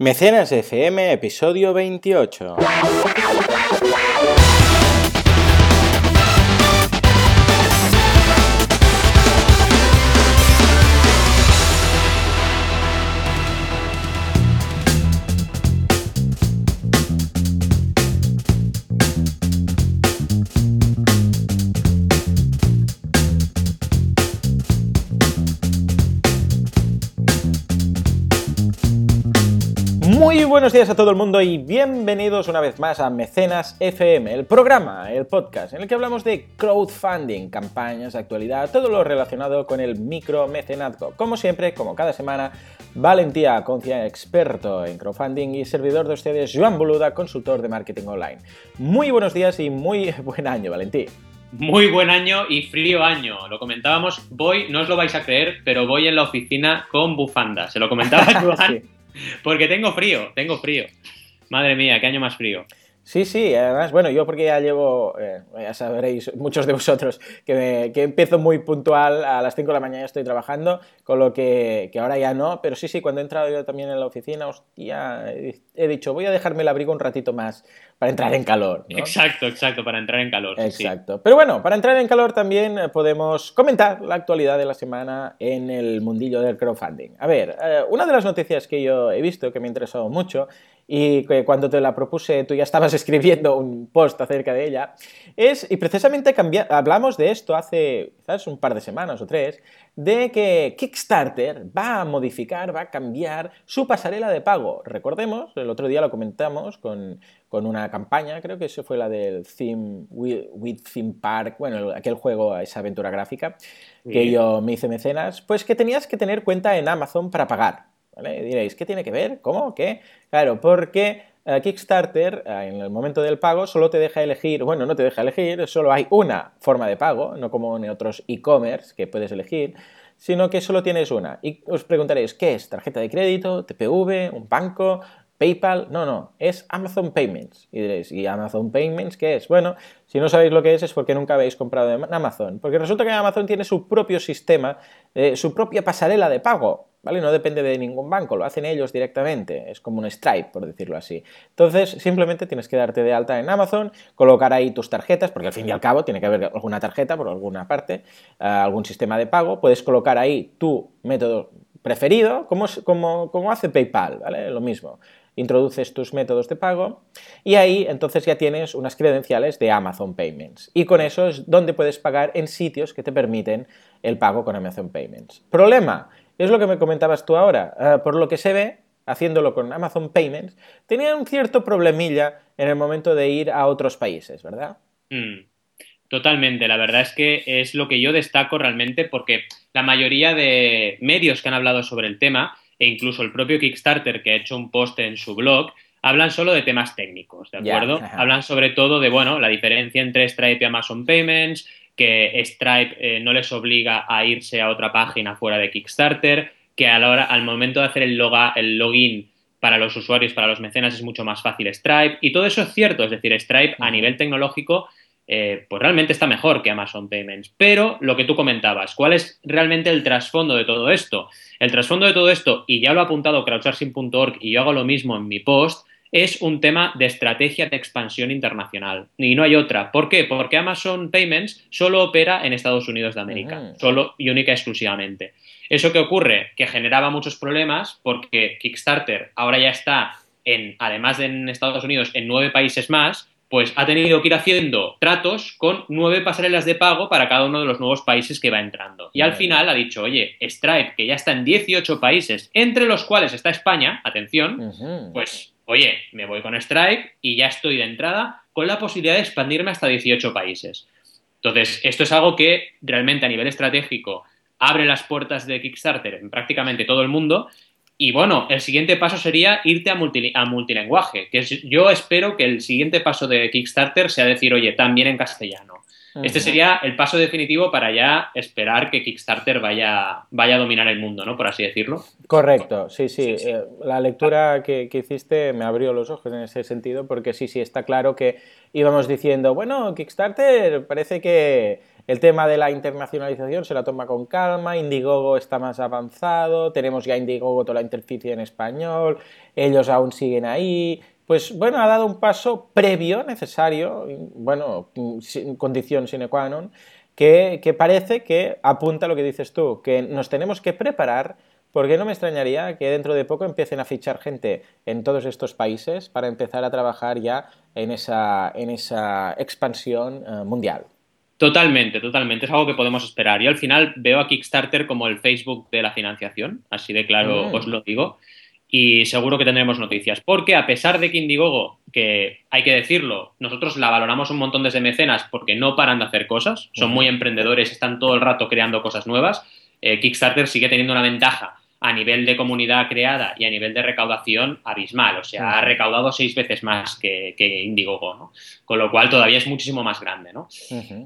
Mecenas FM, episodio 28. Buenos días a todo el mundo y bienvenidos una vez más a Mecenas FM, el programa, el podcast en el que hablamos de crowdfunding, campañas, actualidad, todo lo relacionado con el micro mecenazgo. Como siempre, como cada semana, Valentía Concia, experto en crowdfunding y servidor de ustedes, Joan Boluda, consultor de marketing online. Muy buenos días y muy buen año, Valentí. Muy buen año y frío año. Lo comentábamos, voy, no os lo vais a creer, pero voy en la oficina con bufanda. Se lo comentaba Joan. sí. Porque tengo frío, tengo frío. Madre mía, qué año más frío. Sí, sí, además, bueno, yo porque ya llevo, eh, ya sabréis, muchos de vosotros, que, que, empiezo muy puntual, a las 5 de la mañana estoy trabajando, con lo que, que, ahora ya no, pero sí, sí, cuando he entrado yo también en la oficina, hostia, he, he dicho, voy a dejarme el abrigo un ratito más para entrar en calor. ¿no? Exacto, exacto, para entrar en calor. Exacto. Sí. Pero bueno, para entrar en calor también eh, podemos comentar la actualidad de la semana en el mundillo del crowdfunding. A ver, eh, una de las noticias que yo he visto que me ha interesado mucho y que cuando te la propuse tú ya estabas escribiendo un post acerca de ella, es, y precisamente hablamos de esto hace quizás un par de semanas o tres, de que Kickstarter va a modificar, va a cambiar su pasarela de pago. Recordemos, el otro día lo comentamos con, con una campaña, creo que eso fue la del Theme with, Theme Park, bueno, aquel juego, esa aventura gráfica, que sí. yo me hice mecenas, pues que tenías que tener cuenta en Amazon para pagar. ¿Vale? Diréis, ¿qué tiene que ver? ¿Cómo? ¿Qué? Claro, porque uh, Kickstarter, uh, en el momento del pago, solo te deja elegir, bueno, no te deja elegir, solo hay una forma de pago, no como en otros e-commerce que puedes elegir, sino que solo tienes una. Y os preguntaréis, ¿qué es? ¿Tarjeta de crédito? ¿TPV? ¿Un banco? PayPal, no, no, es Amazon Payments. Y diréis, ¿y Amazon Payments qué es? Bueno, si no sabéis lo que es es porque nunca habéis comprado en Amazon. Porque resulta que Amazon tiene su propio sistema, eh, su propia pasarela de pago. ¿Vale? No depende de ningún banco, lo hacen ellos directamente, es como un Stripe, por decirlo así. Entonces, simplemente tienes que darte de alta en Amazon, colocar ahí tus tarjetas, porque al fin y al cabo tiene que haber alguna tarjeta por alguna parte, uh, algún sistema de pago, puedes colocar ahí tu método preferido, como hace PayPal, ¿vale? Lo mismo introduces tus métodos de pago y ahí entonces ya tienes unas credenciales de Amazon Payments. Y con eso es donde puedes pagar en sitios que te permiten el pago con Amazon Payments. Problema, es lo que me comentabas tú ahora, uh, por lo que se ve, haciéndolo con Amazon Payments, tenía un cierto problemilla en el momento de ir a otros países, ¿verdad? Mm. Totalmente, la verdad es que es lo que yo destaco realmente porque la mayoría de medios que han hablado sobre el tema e incluso el propio Kickstarter que ha hecho un post en su blog, hablan solo de temas técnicos, ¿de acuerdo? Yeah, hablan sobre todo de, bueno, la diferencia entre Stripe y Amazon Payments, que Stripe eh, no les obliga a irse a otra página fuera de Kickstarter, que a la hora, al momento de hacer el, loga, el login para los usuarios, para los mecenas, es mucho más fácil Stripe. Y todo eso es cierto, es decir, Stripe uh -huh. a nivel tecnológico eh, pues realmente está mejor que Amazon Payments. Pero lo que tú comentabas, ¿cuál es realmente el trasfondo de todo esto? El trasfondo de todo esto, y ya lo ha apuntado crowdsourcing.org y yo hago lo mismo en mi post, es un tema de estrategia de expansión internacional. Y no hay otra. ¿Por qué? Porque Amazon Payments solo opera en Estados Unidos de América, uh -huh. solo y única exclusivamente. ¿Eso qué ocurre? Que generaba muchos problemas porque Kickstarter ahora ya está en, además de en Estados Unidos, en nueve países más, pues ha tenido que ir haciendo tratos con nueve pasarelas de pago para cada uno de los nuevos países que va entrando. Y al final ha dicho, oye, Stripe, que ya está en 18 países, entre los cuales está España, atención, uh -huh. pues, oye, me voy con Stripe y ya estoy de entrada con la posibilidad de expandirme hasta 18 países. Entonces, esto es algo que realmente a nivel estratégico abre las puertas de Kickstarter en prácticamente todo el mundo y bueno, el siguiente paso sería irte a, multi, a multilenguaje, que es, yo espero que el siguiente paso de Kickstarter sea decir, oye, también en castellano. Este sería el paso definitivo para ya esperar que Kickstarter vaya, vaya a dominar el mundo, ¿no? Por así decirlo. Correcto, sí, sí. sí, sí. Eh, la lectura que, que, hiciste me abrió los ojos en ese sentido, porque sí, sí, está claro que íbamos diciendo, bueno, Kickstarter parece que el tema de la internacionalización se la toma con calma, Indiegogo está más avanzado, tenemos ya Indiegogo toda la interficie en español, ellos aún siguen ahí, pues bueno, ha dado un paso previo, necesario, bueno, condición sine qua non, que, que parece que apunta a lo que dices tú, que nos tenemos que preparar porque no me extrañaría que dentro de poco empiecen a fichar gente en todos estos países para empezar a trabajar ya en esa, en esa expansión eh, mundial. Totalmente, totalmente. Es algo que podemos esperar. Yo al final veo a Kickstarter como el Facebook de la financiación, así de claro mm. os lo digo. Y seguro que tendremos noticias. Porque a pesar de que Indiegogo, que hay que decirlo, nosotros la valoramos un montón desde mecenas porque no paran de hacer cosas, son muy emprendedores, están todo el rato creando cosas nuevas. Eh, Kickstarter sigue teniendo una ventaja a nivel de comunidad creada y a nivel de recaudación abismal. O sea, ha recaudado seis veces más que, Indiegogo, ¿no? Con lo cual todavía es muchísimo más grande, ¿no?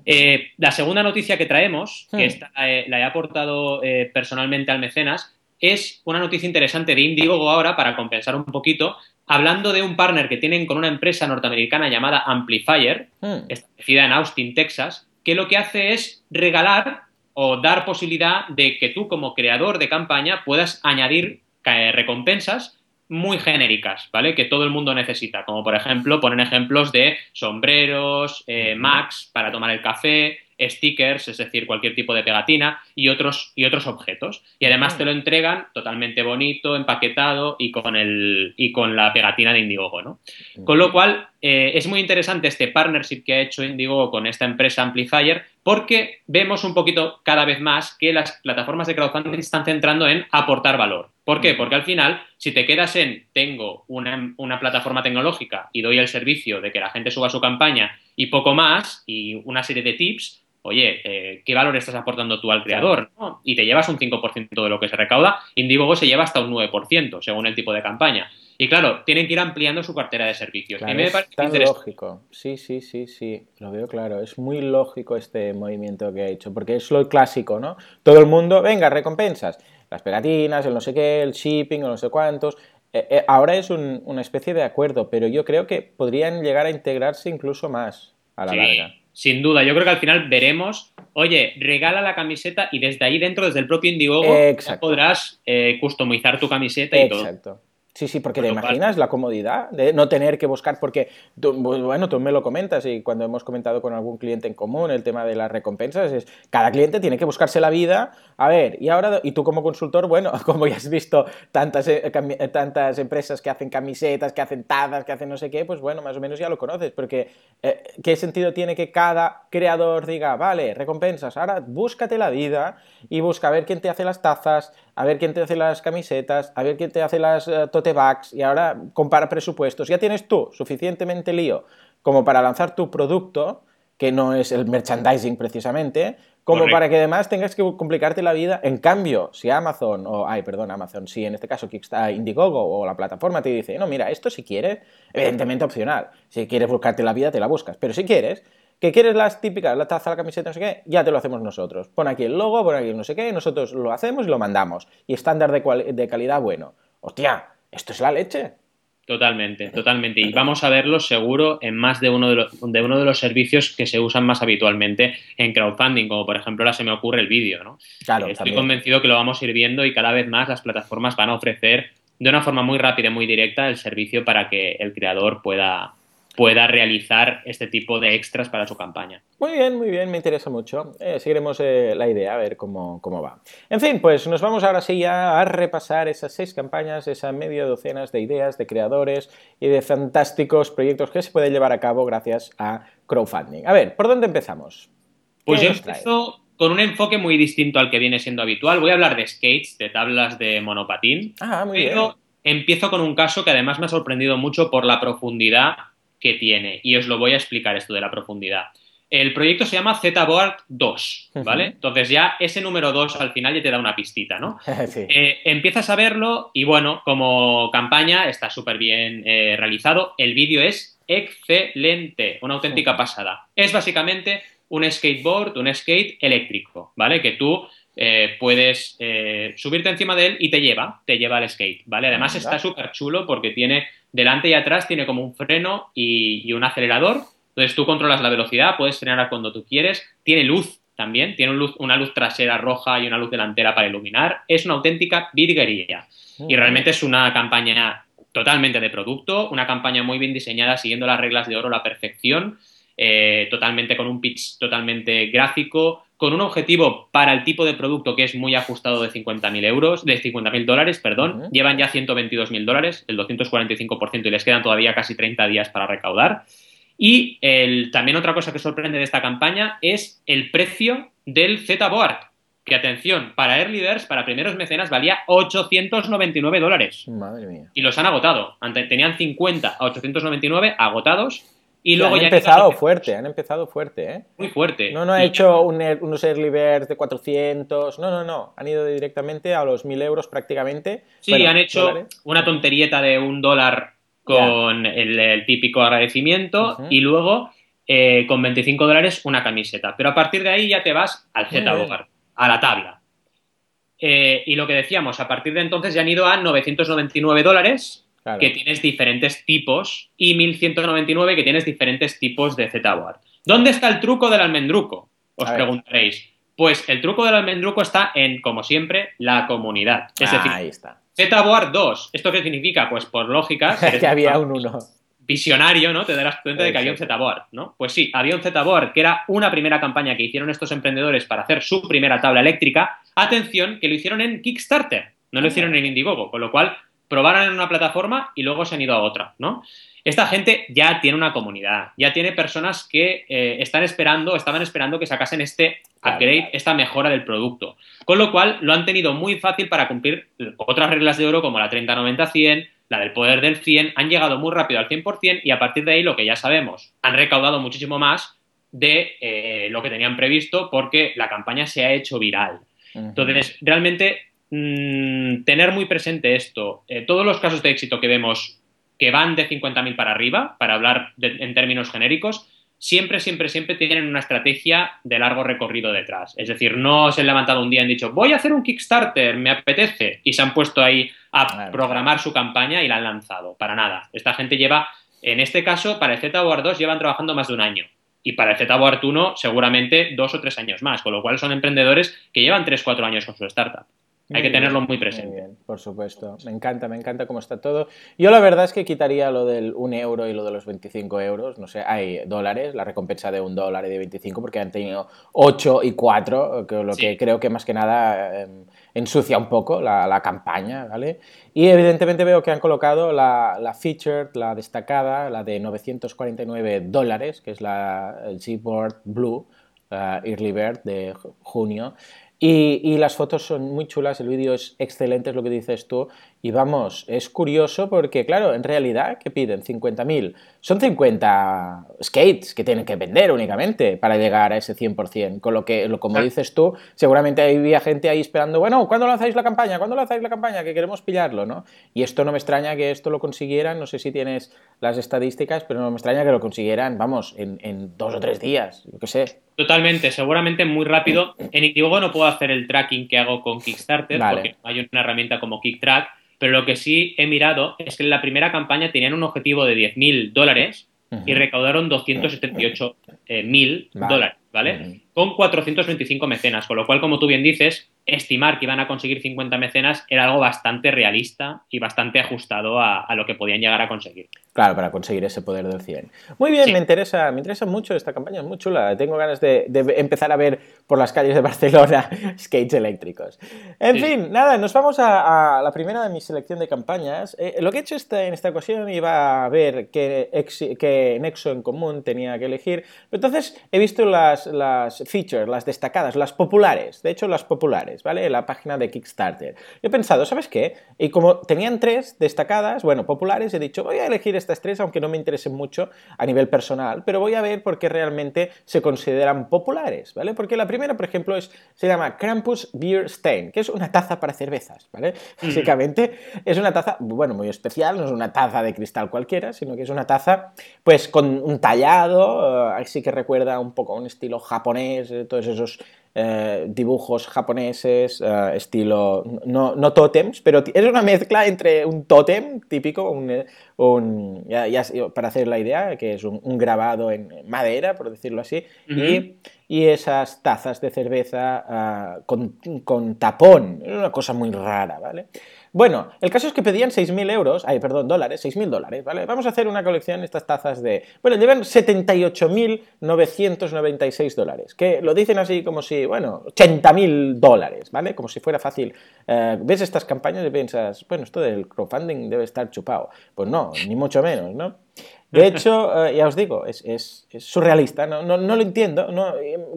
Eh, la segunda noticia que traemos, que esta, eh, la he aportado eh, personalmente al mecenas, es una noticia interesante de Indiegogo ahora para compensar un poquito, hablando de un partner que tienen con una empresa norteamericana llamada Amplifier, establecida en Austin, Texas, que lo que hace es regalar o dar posibilidad de que tú como creador de campaña puedas añadir eh, recompensas muy genéricas, ¿vale? Que todo el mundo necesita, como por ejemplo poner ejemplos de sombreros, eh, Max para tomar el café, stickers, es decir, cualquier tipo de pegatina y otros, y otros objetos. Y además te lo entregan totalmente bonito, empaquetado y con, el, y con la pegatina de Indiegogo, ¿no? Con lo cual, eh, es muy interesante este partnership que ha hecho Indiegogo con esta empresa Amplifier porque vemos un poquito cada vez más que las plataformas de crowdfunding están centrando en aportar valor. ¿Por qué? Porque al final, si te quedas en tengo una, una, plataforma tecnológica y doy el servicio de que la gente suba su campaña y poco más y una serie de tips, oye, eh, ¿qué valor estás aportando tú al creador? Y te llevas un 5% de lo que se recauda, Indiegogo se lleva hasta un 9%, según el tipo de campaña. Y claro, tienen que ir ampliando su cartera de servicios. es tan lógico. Sí, sí, sí, sí, lo veo claro. Es muy lógico este movimiento que ha hecho, porque es lo clásico, ¿no? Todo el mundo, venga, recompensas. Las pegatinas, el no sé qué, el shipping, o no sé cuántos. Eh, eh, ahora es una especie de acuerdo, pero yo creo que podrían llegar a integrarse incluso más a la larga. Sin duda, yo creo que al final veremos, oye, regala la camiseta y desde ahí dentro, desde el propio Indiegogo, podrás eh, customizar tu camiseta y todo. Exacto. Sí, sí, porque te imaginas la comodidad de no tener que buscar, porque, bueno, tú me lo comentas y cuando hemos comentado con algún cliente en común el tema de las recompensas, es cada cliente tiene que buscarse la vida, a ver, y ahora, y tú como consultor, bueno, como ya has visto tantas, eh, eh, tantas empresas que hacen camisetas, que hacen tazas, que hacen no sé qué, pues bueno, más o menos ya lo conoces, porque eh, ¿qué sentido tiene que cada creador diga, vale, recompensas, ahora búscate la vida y busca a ver quién te hace las tazas, a ver quién te hace las camisetas, a ver quién te hace las uh, tote bags y ahora compara presupuestos. Ya tienes tú suficientemente lío como para lanzar tu producto, que no es el merchandising precisamente, como para que además tengas que complicarte la vida. En cambio, si Amazon, o, ay, perdón, Amazon, si en este caso Indiegogo o la plataforma te dice, no, mira, esto si quieres, evidentemente opcional. Si quieres buscarte la vida, te la buscas. Pero si quieres, ¿Que quieres las típicas, la taza, la camiseta, no sé qué? Ya te lo hacemos nosotros. Pon aquí el logo, pon aquí no sé qué, nosotros lo hacemos y lo mandamos. Y estándar de, de calidad bueno. Hostia, esto es la leche. Totalmente, totalmente. Y vamos a verlo seguro en más de uno de, los, de uno de los servicios que se usan más habitualmente en crowdfunding, como por ejemplo ahora se me ocurre el vídeo, ¿no? Claro, Estoy convencido que lo vamos a ir viendo y cada vez más las plataformas van a ofrecer de una forma muy rápida y muy directa el servicio para que el creador pueda, pueda realizar este tipo de extras para su campaña. Muy bien, muy bien, me interesa mucho. Eh, seguiremos eh, la idea, a ver cómo, cómo, va. En fin, pues nos vamos ahora sí ya a repasar esas seis campañas, esas media docenas de ideas, de creadores y de fantásticos proyectos que se pueden llevar a cabo gracias a crowdfunding. A ver, ¿por dónde empezamos? Pues yo empiezo con un enfoque muy distinto al que viene siendo habitual. Voy a hablar de skates, de tablas de monopatín. Ah, muy pero empiezo con un caso que además me ha sorprendido mucho por la profundidad que tiene. Y os lo voy a explicar esto de la profundidad. El proyecto se llama ZBoard 2, ¿vale? Entonces ya ese número 2 al final ya te da una pistita, ¿no? Eh, empiezas a verlo y bueno, como campaña está súper bien eh, realizado. El vídeo es excelente, una auténtica pasada. Es básicamente un skateboard, un skate eléctrico, ¿vale? Que tú eh, puedes subirte encima de él y te lleva, te lleva al skate, ¿vale? Además está súper chulo porque tiene delante y atrás tiene como un freno y, un acelerador. Entonces tú controlas la velocidad, puedes frenar cuando tú quieres. Tiene luz también. Tiene una luz trasera roja y una luz delantera para iluminar. Es una auténtica virguería. Y realmente es una campaña totalmente de producto, una campaña muy bien diseñada, siguiendo las reglas de oro a la perfección, eh, totalmente con un pitch totalmente gráfico, con un objetivo para el tipo de producto que es muy ajustado de 50.000 euros, de 50.000 dólares, perdón. Llevan ya 122.000 dólares, el 245%, y les quedan todavía casi 30 días para recaudar. Y también otra cosa que sorprende de esta campaña es el precio del Z-Board, que atención, para Early Birds, para primeros mecenas, valía 899 dólares. Madre mía. Y los han agotado. Tenían 50 a 899 agotados. Y luego han ya empezado fuerte, han empezado fuerte, ¿eh? Muy fuerte. No, no ha hecho unos early birds de 400, no, no, no, han ido directamente a los 1000 euros prácticamente. Sí, han hecho una tonterieta de un dólar con el, típico agradecimiento y luego eh, con 25 dólares una camiseta. Pero a partir de ahí ya te vas al Z a la tabla. Eh, y lo que decíamos, a partir de entonces ya han ido a 999 dólares, que tienes diferentes tipos, y 1199 que tienes diferentes tipos de Z-Board. ¿Dónde está el truco del almendruco? Os preguntaréis. Pues el truco del almendruco está en, como siempre, la comunidad. Es decir, ahí está. Z-Board 2. ¿Esto qué significa? Pues por lógica. que había un 1 visionario, ¿no? Te darás cuenta de que había un Z-Board, ¿no? Pues sí, había un Z-Board, que era una primera campaña que hicieron estos emprendedores para hacer su primera tabla eléctrica. Atención, que lo hicieron en Kickstarter, no lo hicieron en Indiegogo, con lo cual probaron en una plataforma y luego se han ido a otra, ¿no? Esta gente ya tiene una comunidad, ya tiene personas que eh, están esperando, estaban esperando que sacasen este upgrade, esta mejora del producto. Con lo cual lo han tenido muy fácil para cumplir otras reglas de oro como la 30-90-100, la del poder del 100, han llegado muy rápido al 100% y a partir de ahí lo que ya sabemos, han recaudado muchísimo más de eh, lo que tenían previsto porque la campaña se ha hecho viral. Entonces, realmente mm, tener muy presente esto, eh, todos los casos de éxito que vemos que van de 50.000 para arriba, para hablar en términos genéricos, siempre, siempre, siempre tienen una estrategia de largo recorrido detrás. Es decir, no se han levantado un día y han dicho, voy a hacer un Kickstarter, me apetece, y se han puesto ahí a programar su campaña y la han lanzado. Para nada. Esta gente lleva, en este caso, para el Z-Board 2 llevan trabajando más de un año. Y para el Z-Board 1 seguramente dos o tres años más, con lo cual son emprendedores que llevan tres, cuatro años con su startup. Hay que tenerlo muy presente. por supuesto. Me encanta, me encanta cómo está todo. Yo la verdad es que quitaría lo del 1 euro y lo de los 25 euros. No sé, hay dólares, la recompensa de un dólar y de 25 porque han tenido 8 y 4, que lo que creo que más que nada em, ensucia un poco la, campaña, ¿vale? Y evidentemente veo que han colocado la, la featured, la destacada, la de 949 dólares, que es la Gboard Blue, Early Bird de junio. Y, las fotos son muy chulas, el vídeo es excelente, es lo que dices tú. Y vamos, es curioso porque, claro, en realidad, ¿qué piden? 50.000. Son 50 skates que tienen que vender únicamente para llegar a ese 100%. Con lo que, como dices tú, seguramente había gente ahí esperando, bueno, ¿cuándo lanzáis la campaña? ¿Cuándo lanzáis la campaña? Que queremos pillarlo, ¿no? Y esto no me extraña que esto lo consiguieran, no sé si tienes las estadísticas, pero no me extraña que lo consiguieran, vamos, en, en dos o tres días, yo qué sé. Totalmente, seguramente muy rápido. En Indiegogo no puedo hacer el tracking que hago con Kickstarter porque no hay una herramienta como KickTrack, pero lo que sí he mirado es que en la primera campaña tenían un objetivo de 10.000 dólares y recaudaron 278.000 eh, dólares, ¿vale? Con 425 mecenas, con lo cual, como tú bien dices, estimar que iban a conseguir 50 mecenas era algo bastante realista y bastante ajustado a lo que podían llegar a conseguir. Claro, para conseguir ese poder del 100. Muy bien, me, interesa, me interesa mucho esta campaña, es muy chula. Tengo ganas de, empezar a ver por las calles de Barcelona skates eléctricos. En fin, nada, nos vamos a, la primera de mi selección de campañas. Eh, lo que he hecho en esta ocasión iba a ver qué, qué, nexo en común tenía que elegir. entonces he visto las, las features, las destacadas, las populares. De hecho, las populares, ¿vale? La página de Kickstarter. He pensado, ¿sabes qué? Y como tenían tres destacadas, bueno, populares, he dicho, voy a elegir estas tres, aunque no me interesen mucho a nivel personal, pero voy a ver por qué realmente se consideran populares, ¿vale? Porque la primera, por ejemplo, es, se llama Krampus Beer Stein, que es una taza para cervezas, ¿vale? Mm. Básicamente es una taza, bueno, muy especial, no es una taza de cristal cualquiera, sino que es una taza, pues, con un tallado, eh, así que recuerda un poco a un estilo japonés, eh, todos esos eh, dibujos japoneses, eh, estilo, no, no tótems, pero es una mezcla entre un tótem típico, un, ya, para hacer la idea, que es un, grabado en madera, por decirlo así, y, y esas tazas de cerveza ah, con, con, tapón. Es una cosa muy rara, ¿vale? Bueno, el caso es que pedían 6.000 euros, ay, perdón, dólares, 6.000 dólares, ¿vale? Vamos a hacer una colección de estas tazas de... Bueno, llevan 78.996 dólares, que lo dicen así como si, bueno, 80.000 dólares, ¿vale? Como si fuera fácil. Eh, ves estas campañas y piensas, bueno, esto del crowdfunding debe estar chupado. Pues no, ni mucho menos, ¿no? De hecho, eh, ya os digo, es, surrealista, no, no, lo entiendo.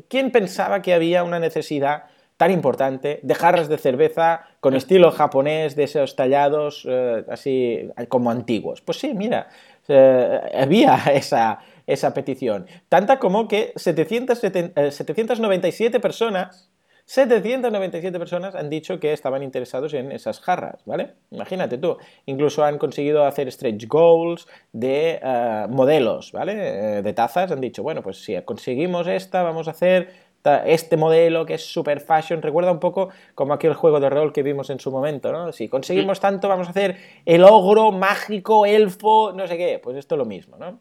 ¿Quién pensaba que había una necesidad tan importante de jarras de cerveza con estilo japonés, de esos tallados eh, así como antiguos. Pues sí, mira, eh, había esa, esa, petición. Tanta como que 797 personas 797 personas han dicho que estaban interesados en esas jarras, ¿vale? Imagínate tú. Incluso han conseguido hacer stretch goals de eh, modelos, ¿vale? de tazas. Han dicho, bueno, pues si conseguimos esta, vamos a hacer este modelo que es super fashion, recuerda un poco como aquel juego de rol que vimos en su momento, ¿no? Si conseguimos tanto, vamos a hacer el ogro mágico, elfo, no sé qué, pues esto es lo mismo, ¿no?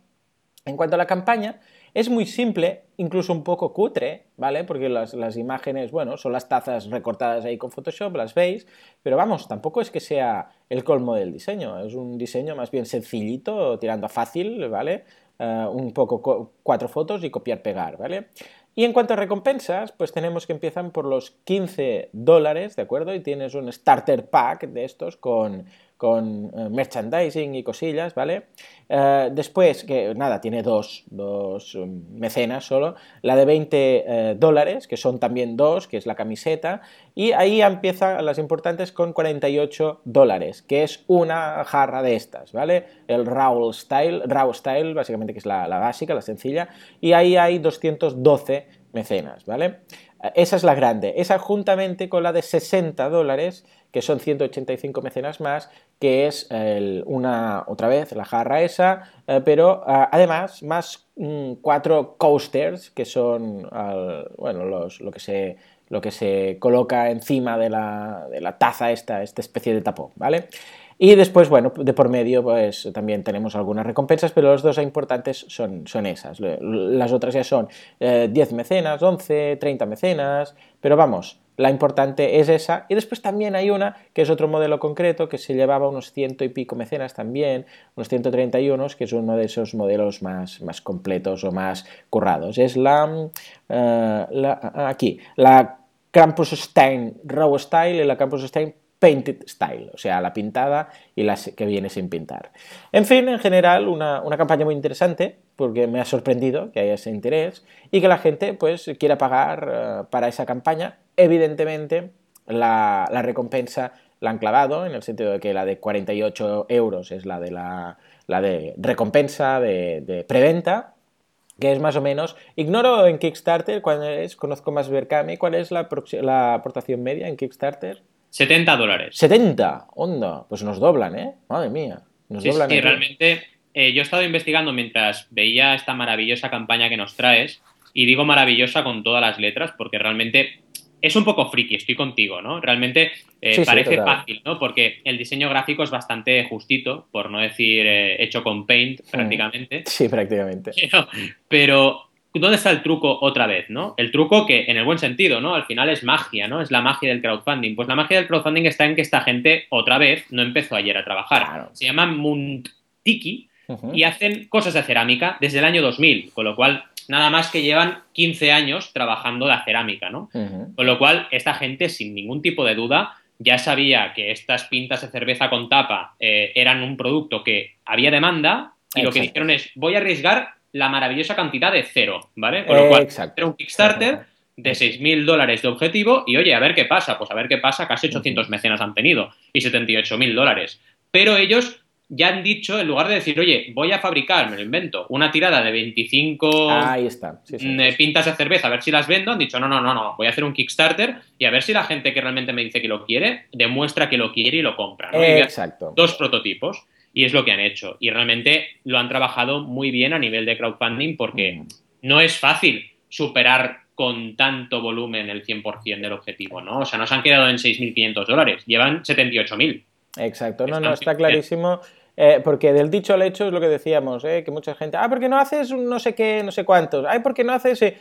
En cuanto a la campaña, es muy simple, incluso un poco cutre, ¿vale? Porque las, las, imágenes, bueno, son las tazas recortadas ahí con Photoshop, las veis, pero vamos, tampoco es que sea el colmo del diseño, es un diseño más bien sencillito, tirando a fácil, ¿vale? Eh, un poco cuatro fotos y copiar-pegar, ¿vale? Y en cuanto a recompensas, pues tenemos que empiezan por los 15 dólares, ¿de acuerdo? Y tienes un starter pack de estos con con eh, merchandising y cosillas, ¿vale? Eh, después, que nada, tiene dos, dos, um, mecenas solo, la de 20 eh, dólares, que son también dos, que es la camiseta, y ahí empiezan las importantes con 48 dólares, que es una jarra de estas, ¿vale? El Raw Style, Raw Style, básicamente que es la, la básica, la sencilla, y ahí hay 212 mecenas, ¿vale? Esa es la grande. Esa juntamente con la de 60 dólares, que son 185 mecenas más, que es una, otra vez, la jarra esa, eh, pero ah, además más mm, cuatro coasters, que son bueno, lo, que se, lo que se coloca encima de la, de la taza esta, esta especie de tapón, ¿vale? Y después, bueno, de por medio, pues también tenemos algunas recompensas, pero los dos importantes son, son esas. Las otras ya son 10 eh, mecenas, 11, 30 mecenas, pero vamos, la importante es esa. Y después también hay una, que es otro modelo concreto, que se llevaba unos ciento y pico mecenas también, unos 131, que es uno de esos modelos más, más completos o más currados. Es la, eh, la aquí, la Campus Stein Raw Style y la Campus Stein painted style, o sea, la pintada y la que viene sin pintar. En fin, en general, una, campaña muy interesante, porque me ha sorprendido que haya ese interés y que la gente pues quiera pagar eh, para esa campaña. Evidentemente, la, recompensa la han clavado, en el sentido de que la de 48 euros es la de, la, de recompensa de, preventa, que es más o menos, ignoro en Kickstarter cuál es, conozco más Berkami, cuál es la, la aportación media en Kickstarter. 70 dólares. 70, onda, pues nos doblan, ¿eh? Madre mía. Nos sí, doblan. Sí, realmente eh, yo he estado investigando mientras veía esta maravillosa campaña que nos traes, y digo maravillosa con todas las letras, porque realmente es un poco friki, estoy contigo, ¿no? Realmente eh, parece fácil, ¿no? Porque el diseño gráfico es bastante justito, por no decir eh, hecho con Paint mm. prácticamente. Sí, prácticamente. pero ¿dónde está el truco otra vez, no? El truco que, en el buen sentido, ¿no? Al final es magia, ¿no? Es la magia del crowdfunding. Pues la magia del crowdfunding está en que esta gente, otra vez, no empezó ayer a trabajar. Se llaman Muntiki y hacen cosas de cerámica desde el año 2000, con lo cual nada más que llevan 15 años trabajando la cerámica, ¿no? Con lo cual, esta gente, sin ningún tipo de duda, ya sabía que estas pintas de cerveza con tapa eh, eran un producto que había demanda y lo que dijeron es, voy a arriesgar la maravillosa cantidad de cero, ¿vale? Con lo cual, era un Kickstarter de 6.000 dólares de objetivo y oye, a ver qué pasa. Pues a ver qué pasa, casi 800 mecenas han tenido y 78.000 dólares. Pero ellos ya han dicho, en lugar de decir, oye, voy a fabricar, me lo invento, una tirada de 25 Ahí está. Mm, pintas de cerveza, a ver si las vendo, han dicho, no, no, no, no, voy a hacer un Kickstarter y a ver si la gente que realmente me dice que lo quiere, demuestra que lo quiere y lo compra. Exacto. Dos prototipos y es lo que han hecho. Y realmente lo han trabajado muy bien a nivel de crowdfunding porque no es fácil superar con tanto volumen el 100% del objetivo, ¿no? O sea, no se han quedado en 6.500 dólares, llevan 78.000. Exacto, no, no, está clarísimo. Eh, porque del dicho al hecho es lo que decíamos, eh, que mucha gente, ah, ¿por qué no haces no sé qué, no sé cuántos? Ay, ¿por qué no haces, eh,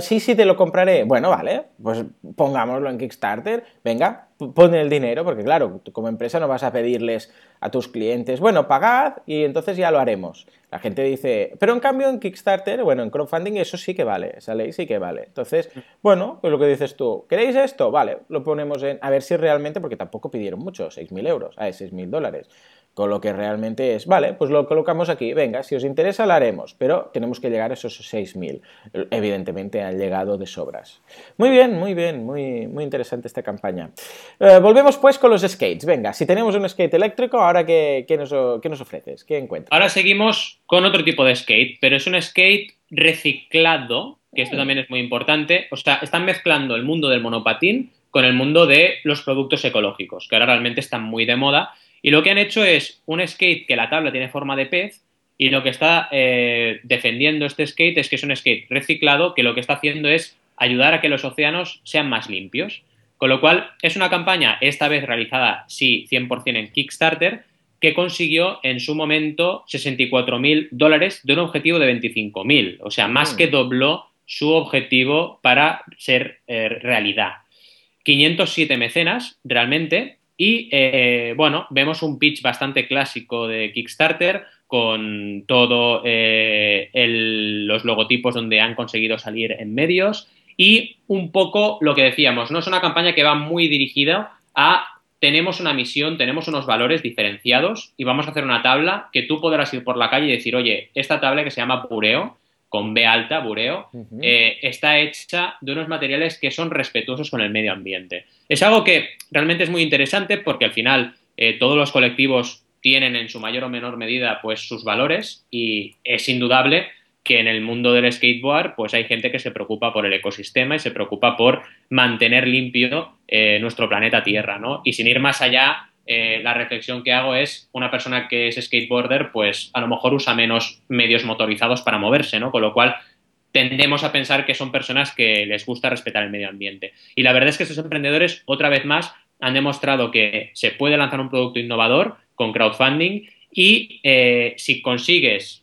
sí, sí, te lo compraré? Bueno, vale, pues pongámoslo en Kickstarter, venga, pon el dinero, porque claro, tú como empresa no vas a pedirles a tus clientes, bueno, pagad y entonces ya lo haremos. La gente dice, pero en cambio en Kickstarter, bueno, en crowdfunding eso sí que vale, esa ley sí que vale. Entonces, bueno, pues lo que dices tú, ¿queréis esto? Vale, lo ponemos en, a ver si realmente, porque tampoco pidieron mucho, 6.000 euros, ah, 6.000 dólares. Con lo que realmente es, vale, pues lo colocamos aquí, venga, si os interesa lo haremos, pero tenemos que llegar a esos 6.000. Evidentemente han llegado de sobras. Muy bien, muy bien, muy, muy interesante esta campaña. Eh, volvemos pues con los skates. Venga, si tenemos un skate eléctrico, ¿ahora qué, nos, nos, ofreces? ¿Qué encuentras? Ahora seguimos con otro tipo de skate, pero es un skate reciclado, que esto mm. también es muy importante. O sea, están mezclando el mundo del monopatín con el mundo de los productos ecológicos, que ahora realmente están muy de moda y lo que han hecho es un skate que la tabla tiene forma de pez y lo que está eh, defendiendo este skate es que es un skate reciclado que lo que está haciendo es ayudar a que los océanos sean más limpios. Con lo cual es una campaña, esta vez realizada, sí, 100% en Kickstarter, que consiguió en su momento 64.000 dólares de un objetivo de 25.000. O sea, más mm. que dobló su objetivo para ser eh, realidad. 507 mecenas, realmente, y eh, bueno, vemos un pitch bastante clásico de Kickstarter con todos eh, los logotipos donde han conseguido salir en medios y un poco lo que decíamos, no es una campaña que va muy dirigida a tenemos una misión, tenemos unos valores diferenciados y vamos a hacer una tabla que tú podrás ir por la calle y decir, oye, esta tabla que se llama Pureo, con B alta, bureo, eh, está hecha de unos materiales que son respetuosos con el medio ambiente. Es algo que realmente es muy interesante porque al final eh, todos los colectivos tienen en su mayor o menor medida pues sus valores y es indudable que en el mundo del skateboard pues hay gente que se preocupa por el ecosistema y se preocupa por mantener limpio eh, nuestro planeta Tierra, ¿no? Y sin ir más allá, eh, la reflexión que hago es una persona que es skateboarder, pues a lo mejor usa menos medios motorizados para moverse, ¿no? Con lo cual tendemos a pensar que son personas que les gusta respetar el medio ambiente. Y la verdad es que estos emprendedores, otra vez más, han demostrado que se puede lanzar un producto innovador con crowdfunding y eh, si consigues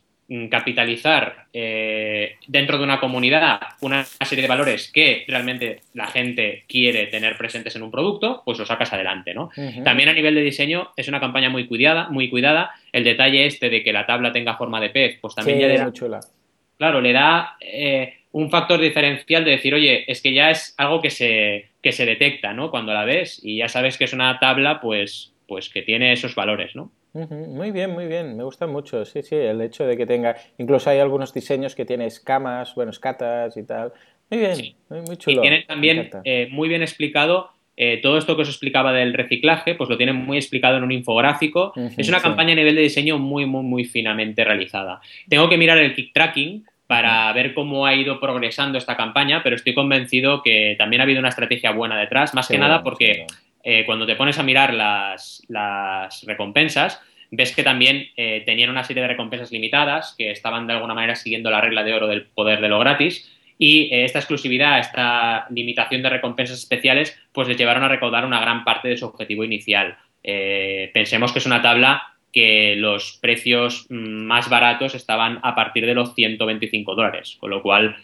capitalizar eh, dentro de una comunidad una serie de valores que realmente la gente quiere tener presentes en un producto, pues lo sacas adelante, ¿no? También a nivel de diseño es una campaña muy cuidada, muy cuidada. El detalle este de que la tabla tenga forma de pez, pues también ya le da, Claro, le da eh, un factor diferencial de decir, oye, es que ya es algo que se, que se detecta, ¿no? Cuando la ves y ya sabes que es una tabla, pues, pues que tiene esos valores, ¿no? Muy bien, muy bien, me gusta mucho, sí, sí, el hecho de que tenga, incluso hay algunos diseños que tiene escamas, bueno, escatas y tal. Muy bien, muy, chulo. Y tiene también eh, muy bien explicado eh, todo esto que os explicaba del reciclaje, pues lo tienen muy explicado en un infográfico. es una campaña a nivel de diseño muy, muy, muy finamente realizada. Tengo que mirar el kick tracking para ver cómo ha ido progresando esta campaña, pero estoy convencido que también ha habido una estrategia buena detrás, más que nada porque eh, cuando te pones a mirar las, recompensas, ves que también eh, tenían una serie de recompensas limitadas que estaban de alguna manera siguiendo la regla de oro del poder de lo gratis y eh, esta exclusividad, esta limitación de recompensas especiales, pues les llevaron a recaudar una gran parte de su objetivo inicial. pensemos que es una tabla que los precios mm, más baratos estaban a partir de los 125 dólares, con lo cual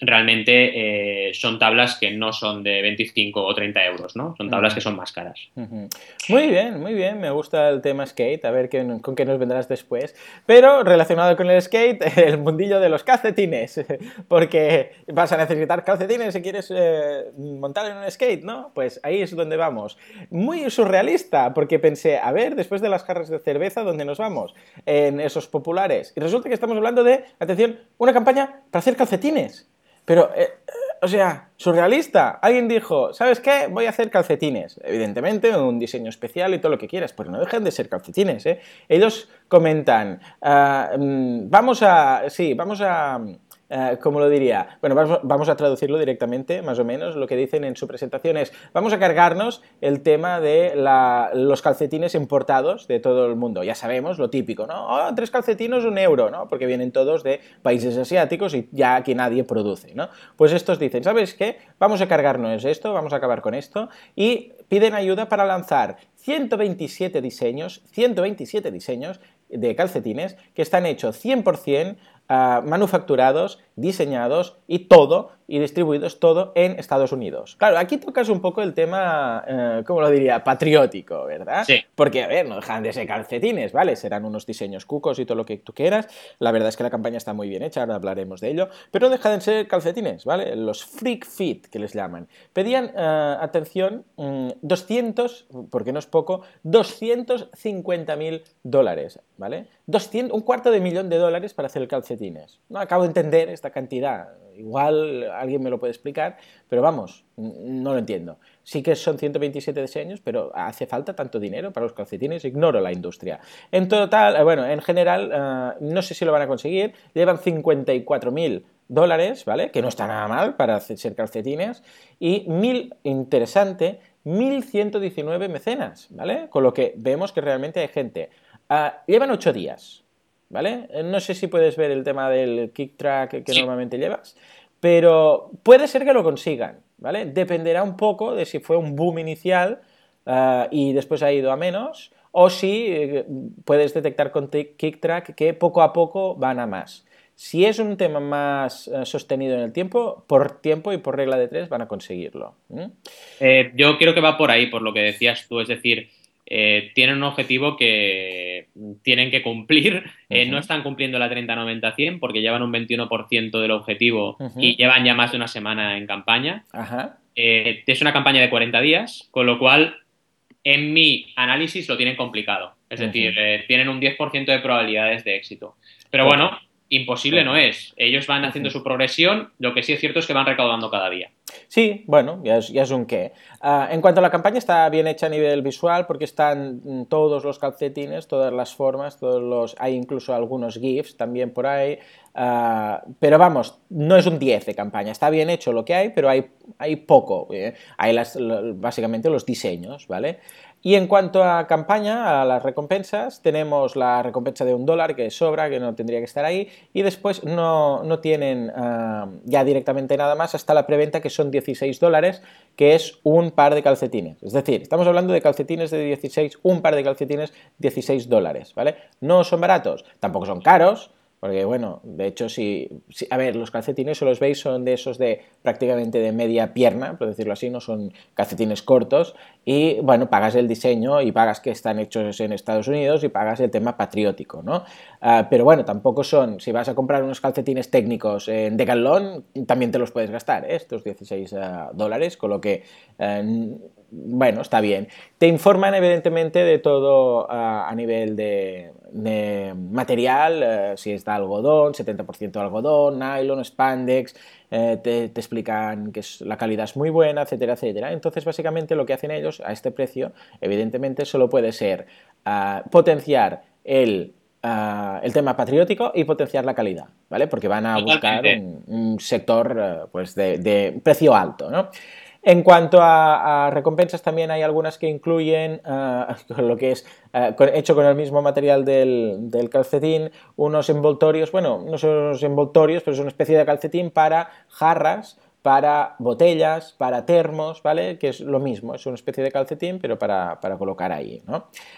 realmente eh, son tablas que no son de 25 o 30 euros, ¿no? Son tablas que son más caras. Muy bien, muy bien. Me gusta el tema skate. A ver qué, con qué nos vendrás después. Pero relacionado con el skate, el mundillo de los calcetines. Porque vas a necesitar calcetines si quieres eh, montar en un skate, ¿no? Pues ahí es donde vamos. Muy surrealista, porque pensé, a ver, después de las jarras de cerveza, ¿dónde nos vamos? En esos populares. Y resulta que estamos hablando de, atención, una campaña para hacer calcetines. Pero, eh, eh, o sea, surrealista. Alguien dijo, ¿sabes qué? Voy a hacer calcetines. Evidentemente, un diseño especial y todo lo que quieras, pero no dejan de ser calcetines, ¿eh? Ellos comentan, ah, mm, vamos a, sí, vamos a eh, ¿cómo lo diría? Bueno, vamos, a traducirlo directamente, más o menos. Lo que dicen en su presentación es, vamos a cargarnos el tema de los calcetines importados de todo el mundo. Ya sabemos lo típico, ¿no? Oh, tres calcetines, un euro, ¿no? Porque vienen todos de países asiáticos y ya aquí nadie produce, ¿no? Pues estos dicen, ¿sabes qué? Vamos a cargarnos esto, vamos a acabar con esto y piden ayuda para lanzar 127 diseños, 127 diseños de calcetines que están hechos 100% Ah, manufacturados, diseñados y todo, y distribuidos todo en Estados Unidos. Claro, aquí tocas un poco el tema, eh, ¿cómo lo diría? Patriótico, ¿verdad? Sí. Porque, a ver, no dejan de ser calcetines, ¿vale? Serán unos diseños cucos y todo lo que tú quieras. La verdad es que la campaña está muy bien hecha, ahora hablaremos de ello. Pero no dejan de ser calcetines, ¿vale? Los freak fit, que les llaman. Pedían, eh, atención, 200, mm, porque no es poco, 250 mil dólares, ¿vale? 200, un cuarto de millón de dólares para hacer calcetines. No acabo de entender esta cantidad. Igual alguien me lo puede explicar, pero vamos, no lo entiendo. Sí que son 127 diseños, pero ¿hace falta tanto dinero para los calcetines? Ignoro la industria. En total, eh, bueno, en general, eh, no sé si lo van a conseguir. Llevan 54.000 dólares, ¿vale? Que no está nada mal para ser calcetines. Y mil, interesante, 1.119 mecenas, ¿vale? Con lo que vemos que realmente hay gente Ah, llevan ocho días, ¿vale? Eh, no sé si puedes ver el tema del kick track que normalmente llevas, pero puede ser que lo consigan, ¿vale? Dependerá un poco de si fue un boom inicial ah, y después ha ido a menos, o si eh, puedes detectar con kick track que poco a poco van a más. Si es un tema más eh, sostenido en el tiempo, por tiempo y por regla de tres van a conseguirlo. yo creo que va por ahí, por lo que decías tú, es decir, eh, tienen un objetivo que tienen que cumplir. Eh, no están cumpliendo la 30-90-100 porque llevan un 21% del objetivo y llevan ya más de una semana en campaña. Eh, es una campaña de 40 días, con lo cual en mi análisis lo tienen complicado. Es decir, tienen un 10% de probabilidades de éxito. Pero bueno, imposible no es. Ellos van haciendo su progresión, lo que sí es cierto es que van recaudando cada día. Sí, bueno, ya es, un qué. Ah, en cuanto a la campaña, está bien hecha a nivel visual porque están mm, todos los calcetines, todas las formas, todos los, hay incluso algunos GIFs también por ahí. Ah, pero vamos, no es un 10 de campaña, está bien hecho lo que hay, pero hay, hay poco. ¿eh? Hay las, básicamente los diseños, ¿vale? Y en cuanto a campaña, a las recompensas, tenemos la recompensa de un dólar que sobra, que no tendría que estar ahí, y después no, tienen ah, ya directamente nada más hasta la preventa, que son 16 dólares, que es un par de calcetines. Es decir, estamos hablando de calcetines de 16, un par de calcetines 16 dólares, ¿vale? No son baratos, tampoco son caros, porque bueno, de hecho, si, a ver, los calcetines, si los veis, son de esos de prácticamente de media pierna, por decirlo así, no son calcetines cortos, y bueno, pagas el diseño y pagas que están hechos en Estados Unidos y pagas el tema patriótico, ¿no? Ah, pero bueno, tampoco son, si vas a comprar unos calcetines técnicos en Decathlon, también te los puedes gastar, ¿eh? estos 16 ah, dólares, con lo que eh, bueno, está bien. Te informan evidentemente de todo a nivel de, material, eh, si es de algodón, 70% algodón, nylon, spandex, eh, te, explican que la calidad es muy buena, etcétera, etcétera. Entonces, básicamente lo que hacen ellos a este precio, evidentemente, solo puede ser ah, potenciar el ah, el tema patriótico y potenciar la calidad, ¿vale? Porque van a buscar un, sector eh, pues de, de, precio alto, ¿no? En cuanto a, recompensas, también hay algunas que incluyen eh, lo que es eh, hecho con el mismo material del, calcetín, unos envoltorios, bueno, no son unos envoltorios, pero es una especie de calcetín para jarras, para botellas, para termos, ¿vale? Que es lo mismo, es una especie de calcetín, pero para, colocar ahí.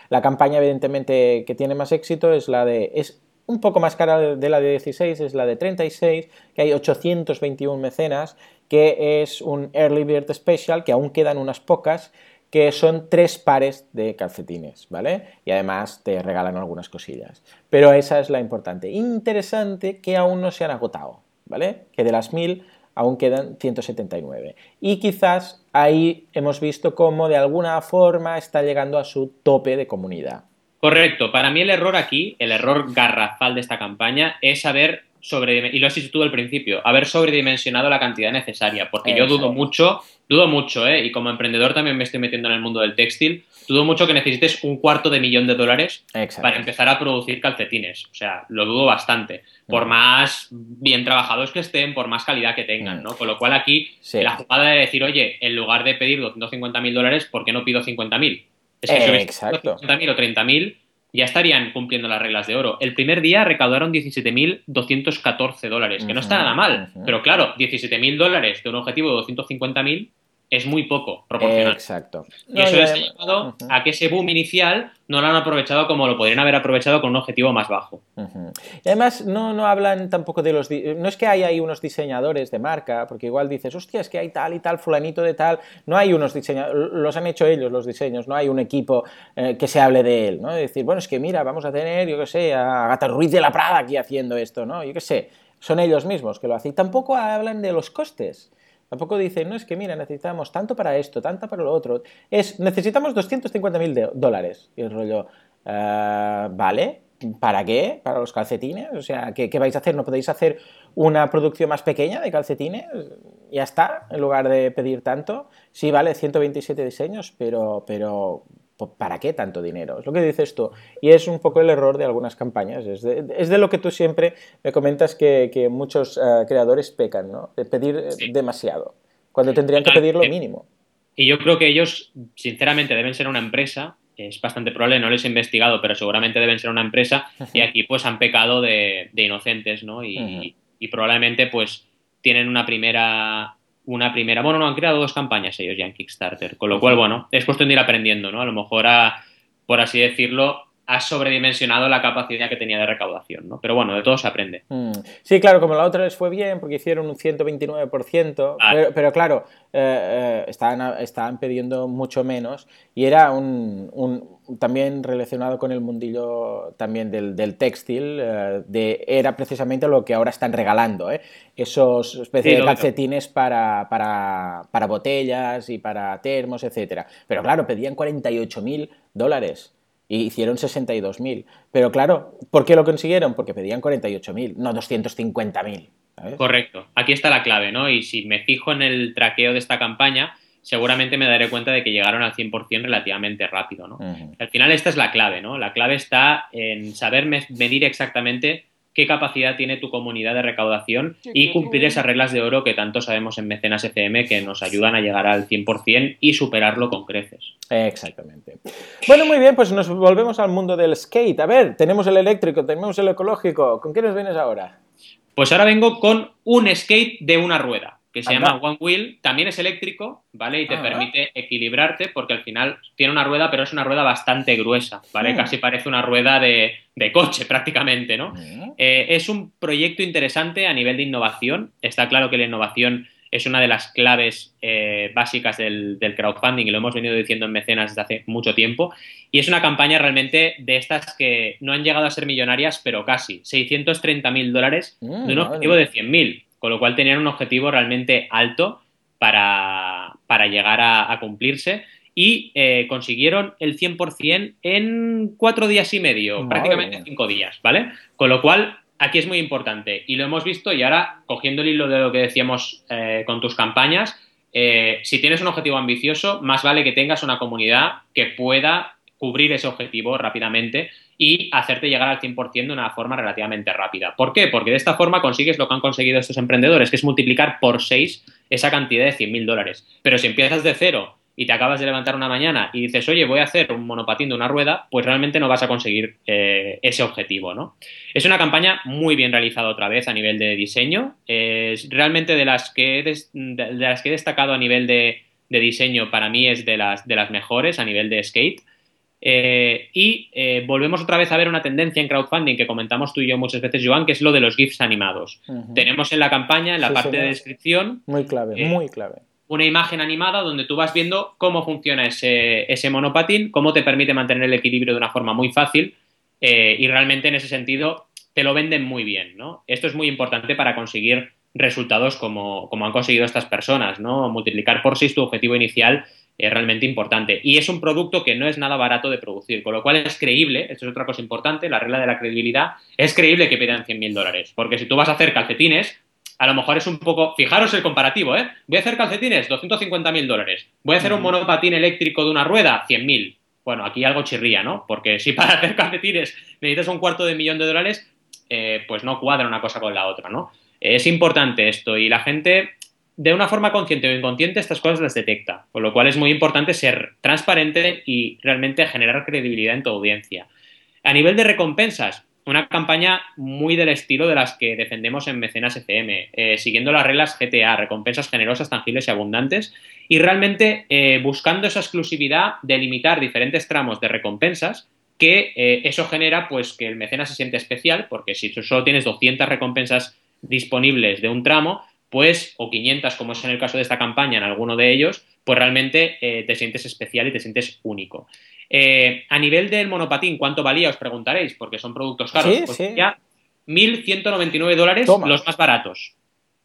La campaña, evidentemente, que tiene más éxito es la de... Es un poco más cara de la de 16, es la de 36, que hay 821 mecenas que es un Early Bird Special, que aún quedan unas pocas, que son tres pares de calcetines, ¿vale? Y además te regalan algunas cosillas. Pero esa es la importante. Interesante que aún no se han agotado, ¿vale? Que de las mil aún quedan 179. Y quizás ahí hemos visto cómo de alguna forma está llegando a su tope de comunidad. Correcto. Para mí el error aquí, el error garrafal de esta campaña es haber sobre y lo has dicho tú al principio, haber sobredimensionado la cantidad necesaria, porque yo dudo mucho, dudo mucho, ¿eh? y como emprendedor también me estoy metiendo en el mundo del textil, dudo mucho que necesites un cuarto de millón de dólares para empezar a producir calcetines, o sea, lo dudo bastante, por mm. más bien trabajados que estén, por más calidad que tengan, mm. ¿no? Con lo cual aquí la jugada de decir, oye, en lugar de pedir 250 mil dólares, ¿por qué no pido 50 mil? Es que si Exacto. 50.000 o 30.000 ya estarían cumpliendo las reglas de oro. El primer día recaudaron 17.214 dólares, que no está nada mal, pero claro, 17.000 dólares de un objetivo de 250.000 es muy poco proporcional. Exacto. Y eso les ha llevado a que ese boom inicial no lo han aprovechado como lo podrían haber aprovechado con un objetivo más bajo. Y además no, no hablan tampoco de los... No es que hay ahí unos diseñadores de marca, porque igual dices, hostia, es que hay tal y tal, fulanito de tal. No hay unos diseñadores, los han hecho ellos los diseños, no hay un equipo eh, que se hable de él, ¿no? De decir, bueno, es que mira, vamos a tener, yo qué sé, a Gata Ruiz de la Prada aquí haciendo esto, ¿no? Yo qué sé, son ellos mismos que lo hacen. Y tampoco hablan de los costes. Tampoco dicen, no, es que mira, necesitamos tanto para esto, tanto para lo otro. Es, necesitamos 250 mil dólares. Y el rollo, eh, ¿vale? ¿Para qué? ¿Para los calcetines? O sea, ¿qué, ¿qué, vais a hacer? ¿No podéis hacer una producción más pequeña de calcetines? Ya está, en lugar de pedir tanto. Sí, vale, 127 diseños, pero, pero ¿para qué tanto dinero? Es lo que dices tú. Y es un poco el error de algunas campañas. Es de, lo que tú siempre me comentas que, muchos eh, creadores pecan, ¿no? De pedir eh, demasiado, cuando tendrían que pedir lo mínimo. Y yo creo que ellos, sinceramente, deben ser una empresa. Es bastante probable, no les he investigado, pero seguramente deben ser una empresa. Y aquí, pues, han pecado de, inocentes, ¿no? Y, y probablemente, pues, tienen una primera una primera. Bueno, no, han creado dos campañas ellos ya en Kickstarter, con lo cual, bueno, es cuestión de ir aprendiendo, ¿no? A lo mejor, por así decirlo, ha sobredimensionado la capacidad que tenía de recaudación, ¿no? Pero bueno, de todo se aprende. Mm. Sí, claro, como la otra les fue bien, porque hicieron un 129%, pero, claro, eh, eh, estaban, pidiendo mucho menos y era un, también relacionado con el mundillo también del, textil, eh, de, era precisamente lo que ahora están regalando, esos especies de calcetines para, para, para botellas y para termos, etcétera. Pero claro, pedían 48 mil dólares y hicieron 62.000. Pero claro, ¿por qué lo consiguieron? Porque pedían 48.000, no 250.000. Correcto. Aquí está la clave, ¿no? Y si me fijo en el traqueo de esta campaña, seguramente me daré cuenta de que llegaron al 100% relativamente rápido, ¿no? Al final esta es la clave, ¿no? La clave está en saber medir exactamente qué capacidad tiene tu comunidad de recaudación y cumplir esas reglas de oro que tanto sabemos en Mecenas FM que nos ayudan a llegar al 100% y superarlo con creces. Exactamente. Bueno, muy bien, pues nos volvemos al mundo del skate. A ver, tenemos el eléctrico, tenemos el ecológico. ¿Con qué nos vienes ahora? Pues ahora vengo con un skate de una rueda que se llama One Wheel, también es eléctrico, ¿vale? Y te ah. permite equilibrarte porque al final tiene una rueda, pero es una rueda bastante gruesa, ¿vale? Casi parece una rueda de, coche prácticamente, ¿no? Eh, es un proyecto interesante a nivel de innovación. Está claro que la innovación es una de las claves eh, básicas del, crowdfunding y lo hemos venido diciendo en mecenas desde hace mucho tiempo. Y es una campaña realmente de estas que no han llegado a ser millonarias, pero casi. 630 mil dólares mm, de un objetivo de 100 mil con lo cual tenían un objetivo realmente alto para, llegar a, cumplirse. Y eh, consiguieron el 100% en cuatro días y medio, prácticamente cinco días, ¿vale? Con lo cual, aquí es muy importante. Y lo hemos visto y ahora, cogiendo el hilo de lo que decíamos eh, con tus campañas, eh, si tienes un objetivo ambicioso, más vale que tengas una comunidad que pueda cubrir ese objetivo rápidamente y hacerte llegar al 100% de una forma relativamente rápida. ¿Por qué? Porque de esta forma consigues lo que han conseguido estos emprendedores, que es multiplicar por 6 esa cantidad de 100.000 dólares. Pero si empiezas de cero y te acabas de levantar una mañana y dices, oye, voy a hacer un monopatín de una rueda, pues realmente no vas a conseguir eh, ese objetivo, ¿no? Es una campaña muy bien realizada otra vez a nivel de diseño. Es realmente de las que he, de las que he destacado a nivel de, de diseño, para mí es de las, de las mejores a nivel de skate. Eh, y eh, volvemos otra vez a ver una tendencia en crowdfunding que comentamos tú y yo muchas veces, Joan, que es lo de los GIFs animados. Tenemos en la campaña, en la parte de descripción. Muy clave, eh, muy clave. Una imagen animada donde tú vas viendo cómo funciona ese, ese monopatín, cómo te permite mantener el equilibrio de una forma muy fácil y realmente en ese sentido te lo venden muy bien, ¿no? Esto es muy importante para conseguir resultados como, como han conseguido estas personas, ¿no? Multiplicar por 6 tu objetivo inicial realmente importante. Y es un producto que no es nada barato de producir, con lo cual es creíble, esto es otra cosa importante, la regla de la credibilidad, es creíble que pidan 100.000 dólares, porque si tú vas a hacer calcetines, a lo mejor es un poco, fijaros el comparativo, ¿eh? Voy a hacer calcetines, 250.000 dólares, voy a hacer un monopatín eléctrico de una rueda, 100.000. Bueno, aquí algo chirría, ¿no? Porque si para hacer calcetines necesitas un cuarto de millón de dólares, eh, pues no cuadra una cosa con la otra, ¿no? Es importante esto y la gente de una forma consciente o inconsciente estas cosas las detecta, con lo cual es muy importante ser transparente y realmente generar credibilidad en tu audiencia. A nivel de recompensas, una campaña muy del estilo de las que defendemos en Mecenas FM, eh, siguiendo las reglas GTA, recompensas generosas, tangibles y abundantes, y realmente eh, buscando esa exclusividad de limitar diferentes tramos de recompensas, que eh, eso genera pues que el mecenas se siente especial, porque si solo tienes 200 recompensas disponibles de un tramo, pues, o 500 como es en el caso de esta campaña en alguno de ellos, pues realmente eh, te sientes especial y te sientes único. Eh, a nivel del monopatín, ¿cuánto valía? Os preguntaréis, porque son productos caros. Sí, pues sí. ya 1.199 dólares Toma. los más baratos,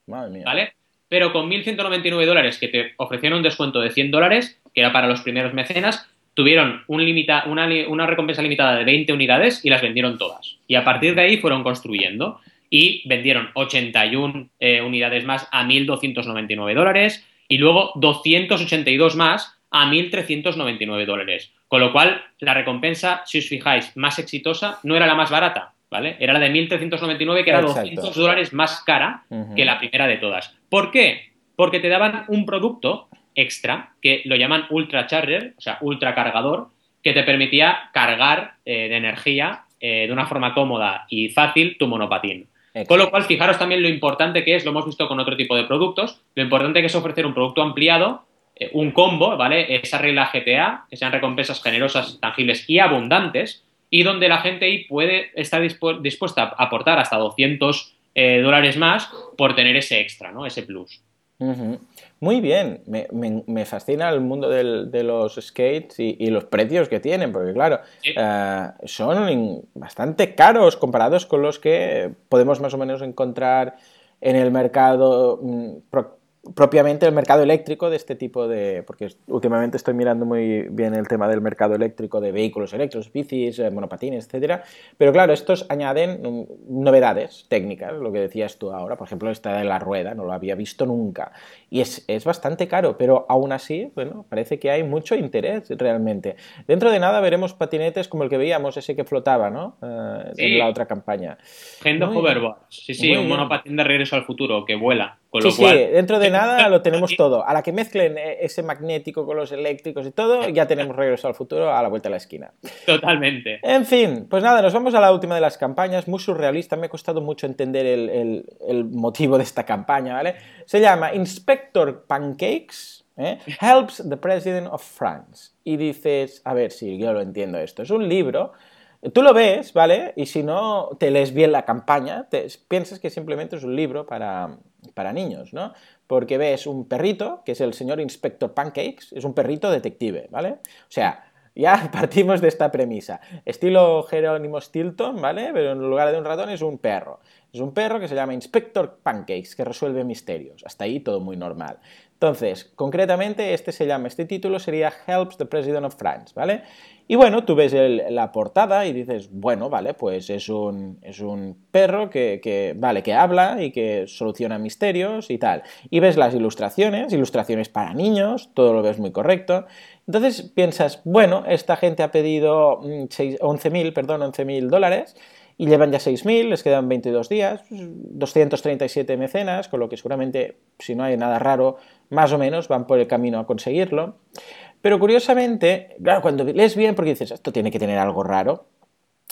Madre mía. ¿vale? Pero con 1.199 dólares que te ofrecieron un descuento de 100 dólares, que era para los primeros mecenas, tuvieron un limita, una, una recompensa limitada de 20 unidades y las vendieron todas. Y a partir de ahí fueron construyendo y vendieron 81 eh, unidades más a 1.299 dólares y luego 282 más a 1.399 dólares. Con lo cual, la recompensa, si os fijáis, más exitosa no era la más barata, ¿vale? Era la de 1.399, que era Exacto. 200 dólares más cara que la primera de todas. ¿Por qué? Porque te daban un producto extra que lo llaman Ultra Charger, o sea, ultra cargador, que te permitía cargar eh, de energía eh, de una forma cómoda y fácil tu monopatín. Con lo cual, fijaros también lo importante que es, lo hemos visto con otro tipo de productos, lo importante que es ofrecer un producto ampliado, eh, un combo, ¿vale? Esa regla GTA, que sean recompensas generosas, tangibles y abundantes, y donde la gente ahí puede estar dispu- dispuesta a aportar hasta 200 eh, dólares más por tener ese extra, ¿no? Ese plus. Muy bien, me, me- me fascina el mundo del- de los skates y, y los precios que tienen, porque claro, Sí. eh, son bastante caros comparados con los que podemos más o menos encontrar en el mercado, mm, pro- propiamente el mercado eléctrico de este tipo de, porque últimamente estoy mirando muy bien el tema del mercado eléctrico de vehículos eléctricos, bicis, eh, monopatines, etcétera, pero claro, estos añaden mm, novedades técnicas, lo que decías tú ahora, por ejemplo, esta de la rueda, no lo había visto nunca. Y es, es bastante caro, pero aún así, bueno, parece que hay mucho interés realmente. Dentro de nada veremos patinetes como el que veíamos, ese que flotaba, ¿no? Eh, Sí. En la otra campaña. Gendo. Hoverboards. Sí, sí, Muy un monopatín de regreso al futuro que vuela. Con Sí, lo sí, dentro de nada lo tenemos todo. A la que mezclen eh, ese magnético con los eléctricos y todo, ya tenemos regreso al futuro a la vuelta de la esquina. totalmente. En fin, pues nada, nos vamos a la última de las campañas, muy surrealista, me ha costado mucho entender el, el- el motivo de esta campaña, ¿vale? Se llama Inspector Pancakes, ¿eh? Helps the President of France. Y dices, a ver si yo lo entiendo esto, es un libro, tú lo ves, ¿vale? Y si no te lees bien la campaña, te- piensas que simplemente es un libro para, para niños, ¿no? Porque ves un perrito, que es el señor Inspector Pancakes, es un perrito detective, ¿vale? O sea, ya partimos de esta premisa. Estilo Jerónimo Stilton, ¿vale? Pero en lugar de un ratón es un perro. Es un perro que se llama Inspector Pancakes, que resuelve misterios. Hasta ahí todo muy normal. Entonces, concretamente, este se llama, este título sería Helps the President of France, ¿vale? Y bueno, tú ves la portada y dices, bueno, vale, pues es un, es un perro que, que, vale, que habla y que soluciona misterios y tal. Y ves las ilustraciones, ilustraciones para niños, todo lo ves muy correcto. Entonces piensas, bueno, esta gente ha pedido mm, seis- 11.000, perdón, 11.000 dólares y llevan ya 6.000, les quedan 22 días, pues, 237 mecenas, con lo que seguramente, si no hay nada raro, más o menos van por el camino a conseguirlo. Pero curiosamente, claro, cuando lees bien, porque dices, esto tiene que tener algo raro,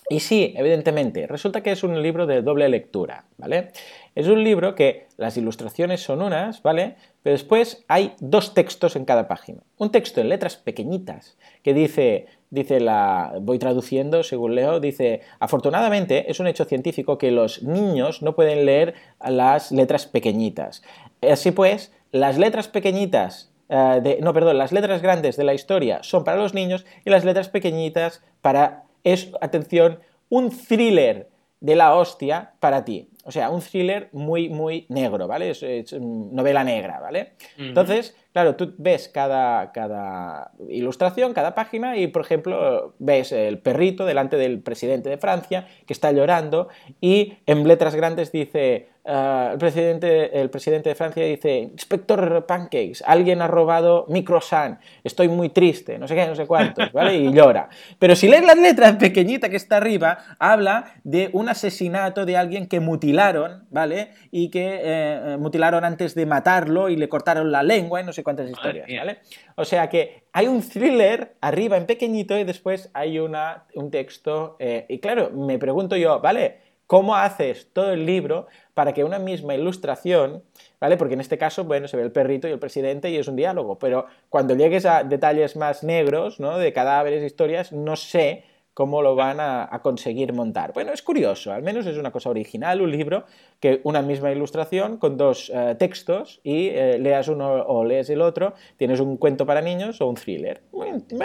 y sí, evidentemente, resulta que es un libro de doble lectura, ¿vale? Es un libro que las ilustraciones son unas, ¿vale? Pero después hay dos textos en cada página. Un texto en letras pequeñitas que dice, dice la, voy traduciendo según leo, dice, afortunadamente es un hecho científico que los niños no pueden leer las letras pequeñitas. Así pues, las letras pequeñitas eh, no, perdón, las letras grandes de la historia son para los niños y las letras pequeñitas para, es, atención, un thriller de la hostia para ti. O sea, un thriller muy, muy negro, ¿vale? Es, novela negra, ¿vale? Entonces, claro, tú ves cada, cada ilustración, cada página y, por ejemplo, ves el perrito delante del presidente de Francia que está llorando y en letras grandes dice Ah, el, presidente, el presidente de Francia dice, inspector Pancakes, alguien ha robado mi croissant, estoy muy triste, no sé qué, no sé cuántos, ¿vale? Y llora. Pero si lees las letras pequeñita que está arriba, habla de un asesinato de alguien que mutilaron, ¿vale? Y que eh, mutilaron antes de matarlo y le cortaron la lengua y no sé cuántas historias, ¿vale? O sea que hay un thriller arriba en pequeñito y después hay una, un texto. Eh, y claro, me pregunto yo, ¿vale? ¿Cómo haces todo el libro para que una misma ilustración, ¿vale? Porque en este caso, bueno, se ve el perrito y el presidente y es un diálogo, pero cuando llegues a detalles más negros, ¿no? De cadáveres, historias, no sé cómo lo van a, conseguir montar. Bueno, es curioso, al menos es una cosa original, un libro, que una misma ilustración con dos eh, textos y eh, leas uno o lees el otro, tienes un cuento para niños o un thriller.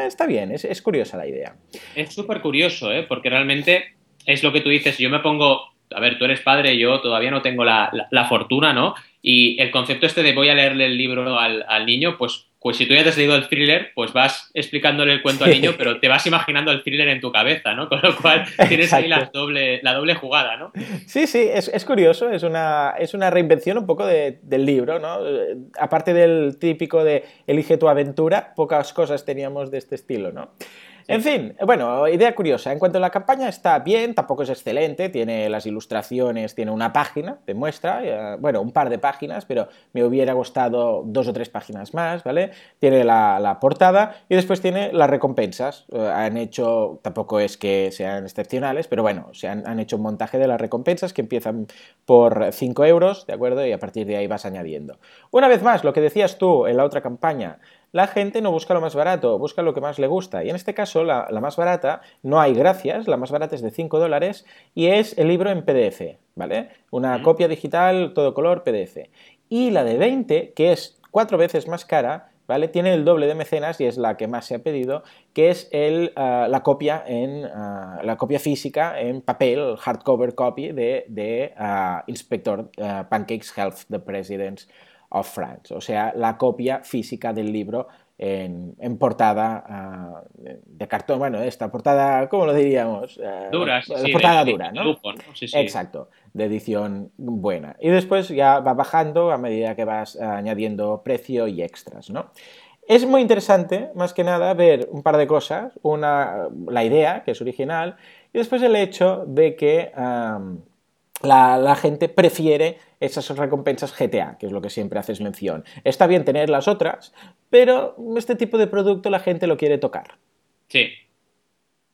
está bien, es, es curiosa la idea. Es súper curioso, ¿eh? porque realmente es lo que tú dices, yo me pongo, a ver, tú eres padre, yo todavía no tengo la, fortuna, ¿no? Y el concepto este de voy a leerle el libro al, niño, pues, pues si tú ya te has leído el thriller, pues vas explicándole el cuento al niño, pero te vas imaginando el thriller en tu cabeza, ¿no? Con lo cual tienes ahí la doble, la doble jugada, ¿no? Sí, sí, es, curioso, es una, es una reinvención un poco del libro, ¿no? Aparte del típico de elige tu aventura, pocas cosas teníamos de este estilo, ¿no? En fin, bueno, idea curiosa. En cuanto a la campaña, está bien, tampoco es excelente, tiene las ilustraciones, tiene una página de muestra, eh, bueno, un par de páginas, pero me hubiera gustado dos o tres páginas más, ¿vale? Tiene la, portada y después tiene las recompensas. Eh, han hecho, tampoco es que sean excepcionales, pero bueno, se han, han hecho un montaje de las recompensas que empiezan por 5 euros, ¿de acuerdo? Y a partir de ahí vas añadiendo. Una vez más, lo que decías tú en la otra campaña, la gente no busca lo más barato, busca lo que más le gusta. Y en este caso, la, más barata, no hay gracias, la más barata es de 5 dólares y es el libro en PDF, ¿vale? Una copia digital, todo color, PDF. Y la de 20, que es cuatro veces más cara, ¿vale? Tiene el doble de mecenas y es la que más se ha pedido, que es el, ah, la, copia en, ah, la copia física en papel, hardcover copy de, de ah, Inspector Pancakes Health, the President's of France, o sea, la copia física del libro en, portada ah, de cartón, bueno, esta portada, ¿cómo lo diríamos? Uh, dura, sí, portada dura, ¿no? Exacto, de edición buena. Y después ya va bajando a medida que vas añadiendo precio y extras, ¿no? Es muy interesante, más que nada, ver un par de cosas. Una, la idea, que es original, y después el hecho de que la, gente prefiere esas recompensas GTA, que es lo que siempre haces mención. Está bien tener las otras, pero este tipo de producto la gente lo quiere tocar. Sí.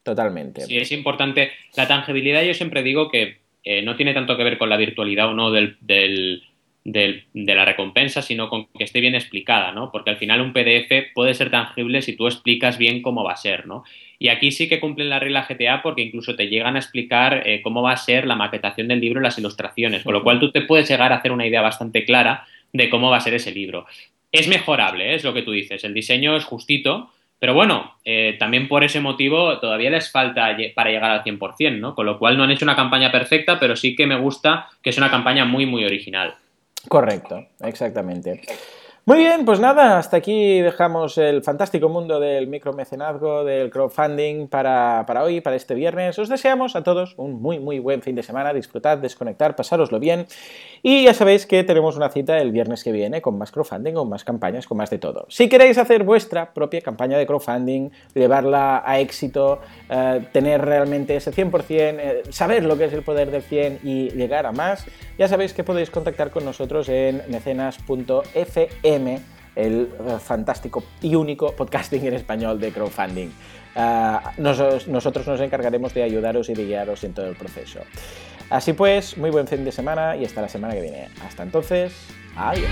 Totalmente. Sí, es importante. La tangibilidad yo siempre digo que eh, no tiene tanto que ver con la virtualidad o no del, de la recompensa, sino con que esté bien explicada, ¿no? Porque al final un PDF puede ser tangible si tú explicas bien cómo va a ser, ¿no? Y aquí sí que cumplen la regla GTA porque incluso te llegan a explicar eh, cómo va a ser la maquetación del libro y las ilustraciones, con lo cual tú te puedes llegar a hacer una idea bastante clara de cómo va a ser ese libro. Es mejorable, ¿eh? es lo que tú dices, el diseño es justito, pero bueno, eh, también por ese motivo todavía les falta para llegar al 100%, ¿no? Con lo cual no han hecho una campaña perfecta, pero sí que me gusta que es una campaña muy, muy original. Correcto, exactamente. Muy bien, pues nada, hasta aquí dejamos el fantástico mundo del micromecenazgo, del crowdfunding para, para, hoy, para este viernes. Os deseamos a todos un muy, muy buen fin de semana. Disfrutad, desconectar, pasároslo bien. Y ya sabéis que tenemos una cita el viernes que viene con más crowdfunding, con más campañas, con más de todo. Si queréis hacer vuestra propia campaña de crowdfunding, llevarla a éxito, eh, tener realmente ese 100%, eh, saber lo que es el poder del 100 y llegar a más, ya sabéis que podéis contactar con nosotros en el eh, fantástico y único podcasting en español de crowdfunding. Ah, nosotros nos encargaremos de ayudaros y de guiaros en todo el proceso. Así pues, muy buen fin de semana y hasta la semana que viene. Hasta entonces, adiós.